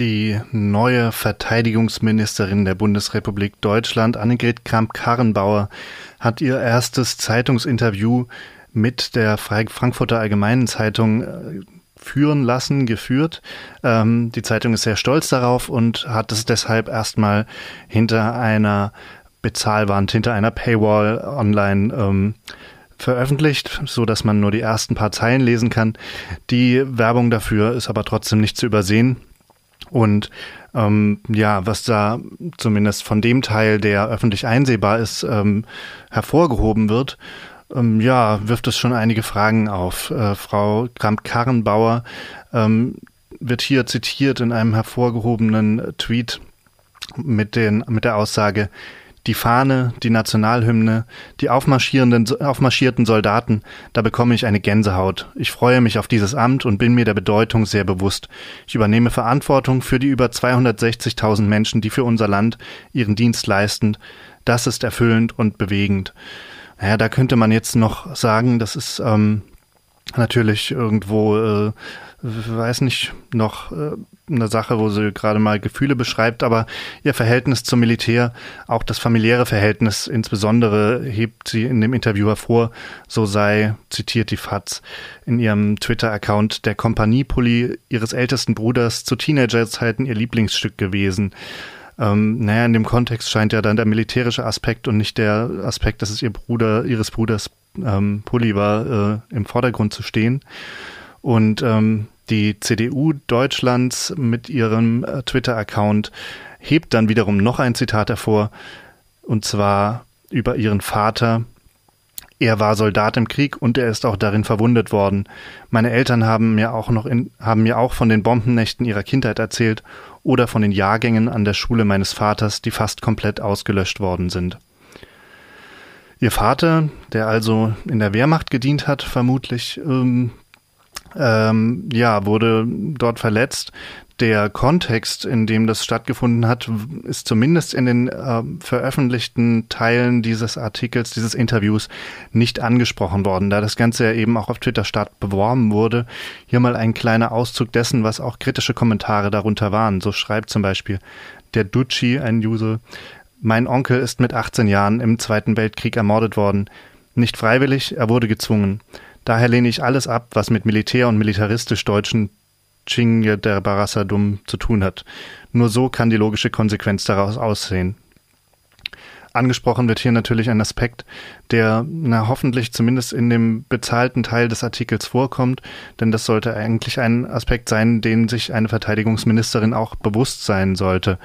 Die neue Verteidigungsministerin der Bundesrepublik Deutschland, Annegret Kramp-Karrenbauer, hat ihr erstes Zeitungsinterview mit der Frankfurter Allgemeinen Zeitung äh, führen lassen, geführt. Ähm, die Zeitung ist sehr stolz darauf und hat es deshalb erstmal hinter einer Bezahlwand, hinter einer Paywall online ähm, veröffentlicht, so dass man nur die ersten paar Zeilen lesen kann. Die Werbung dafür ist aber trotzdem nicht zu übersehen. Und ähm, ja, was da zumindest von dem Teil, der öffentlich einsehbar ist, ähm, hervorgehoben wird, ähm, ja, wirft es schon einige Fragen auf. Äh, Frau Kramp-Karrenbauer ähm, wird hier zitiert in einem hervorgehobenen Tweet mit, den, mit der Aussage, die Fahne, die Nationalhymne, die aufmarschierenden, aufmarschierten Soldaten, da bekomme ich eine Gänsehaut. Ich freue mich auf dieses Amt und bin mir der Bedeutung sehr bewusst. Ich übernehme Verantwortung für die über 260.000 Menschen, die für unser Land ihren Dienst leisten. Das ist erfüllend und bewegend. Naja, da könnte man jetzt noch sagen, das ist ähm, natürlich irgendwo äh, weiß nicht, noch äh, eine Sache, wo sie gerade mal Gefühle beschreibt, aber ihr Verhältnis zum Militär, auch das familiäre Verhältnis insbesondere, hebt sie in dem Interview hervor. So sei, zitiert die FAZ, in ihrem Twitter-Account der Kompaniepulli ihres ältesten Bruders zu Teenagerzeiten ihr Lieblingsstück gewesen. Ähm, naja, in dem Kontext scheint ja dann der militärische Aspekt und nicht der Aspekt, dass es ihr Bruder, ihres Bruders ähm, Pulli war, äh, im Vordergrund zu stehen. Und ähm, die CDU Deutschlands mit ihrem äh, Twitter-Account hebt dann wiederum noch ein Zitat hervor, und zwar über ihren Vater. Er war Soldat im Krieg und er ist auch darin verwundet worden. Meine Eltern haben mir auch noch in, haben mir auch von den Bombennächten ihrer Kindheit erzählt oder von den Jahrgängen an der Schule meines Vaters, die fast komplett ausgelöscht worden sind. Ihr Vater, der also in der Wehrmacht gedient hat, vermutlich, ähm, ähm, ja, wurde dort verletzt. Der Kontext, in dem das stattgefunden hat, ist zumindest in den äh, veröffentlichten Teilen dieses Artikels, dieses Interviews nicht angesprochen worden, da das Ganze ja eben auch auf Twitter statt beworben wurde. Hier mal ein kleiner Auszug dessen, was auch kritische Kommentare darunter waren. So schreibt zum Beispiel der Ducci, ein User, mein Onkel ist mit 18 Jahren im Zweiten Weltkrieg ermordet worden. Nicht freiwillig, er wurde gezwungen. Daher lehne ich alles ab, was mit Militär und militaristisch deutschen Chinge der Barassadum zu tun hat. Nur so kann die logische Konsequenz daraus aussehen. Angesprochen wird hier natürlich ein Aspekt, der na, hoffentlich zumindest in dem bezahlten Teil des Artikels vorkommt, denn das sollte eigentlich ein Aspekt sein, den sich eine Verteidigungsministerin auch bewusst sein sollte.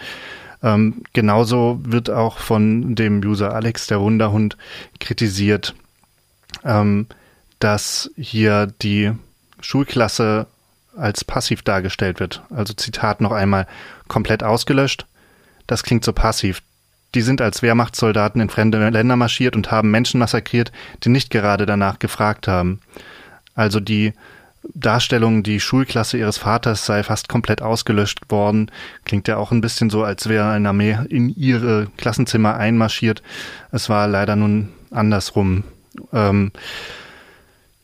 Ähm, genauso wird auch von dem User Alex der Wunderhund kritisiert, ähm, dass hier die Schulklasse als passiv dargestellt wird. Also Zitat noch einmal, komplett ausgelöscht. Das klingt so passiv. Die sind als Wehrmachtssoldaten in fremde Länder marschiert und haben Menschen massakriert, die nicht gerade danach gefragt haben. Also die Darstellung, die Schulklasse ihres Vaters sei fast komplett ausgelöscht worden, klingt ja auch ein bisschen so, als wäre eine Armee in ihre Klassenzimmer einmarschiert. Es war leider nun andersrum. Ähm,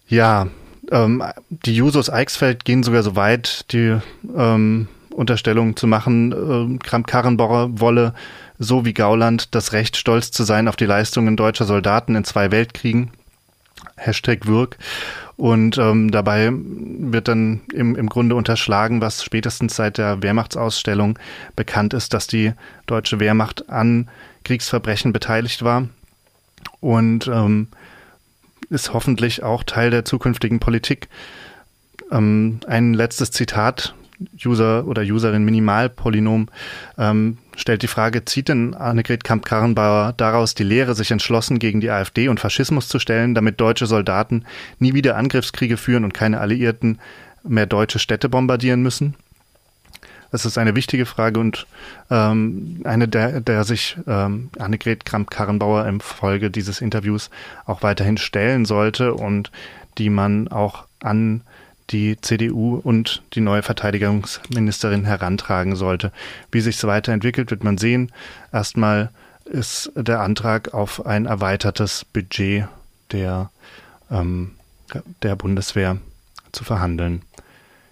ja, ähm, die Jusos Eichsfeld gehen sogar so weit, die ähm, Unterstellung zu machen, äh, Kramp-Karrenbauer wolle, so wie Gauland, das Recht, stolz zu sein auf die Leistungen deutscher Soldaten in zwei Weltkriegen. Hashtag Wirk. Und ähm, dabei wird dann im, im Grunde unterschlagen, was spätestens seit der Wehrmachtsausstellung bekannt ist, dass die deutsche Wehrmacht an Kriegsverbrechen beteiligt war. Und ähm, ist hoffentlich auch Teil der zukünftigen Politik. Ähm, ein letztes Zitat, User oder Userin Minimalpolynom, ähm, stellt die Frage, zieht denn Annegret Kamp-Karrenbauer daraus die Lehre, sich entschlossen gegen die AfD und Faschismus zu stellen, damit deutsche Soldaten nie wieder Angriffskriege führen und keine Alliierten mehr deutsche Städte bombardieren müssen? Das ist eine wichtige Frage und ähm, eine, der, der sich ähm, Annegret Kramp-Karrenbauer im Folge dieses Interviews auch weiterhin stellen sollte und die man auch an die CDU und die neue Verteidigungsministerin herantragen sollte. Wie sich es weiterentwickelt, wird man sehen. Erstmal ist der Antrag auf ein erweitertes Budget der, ähm, der Bundeswehr zu verhandeln.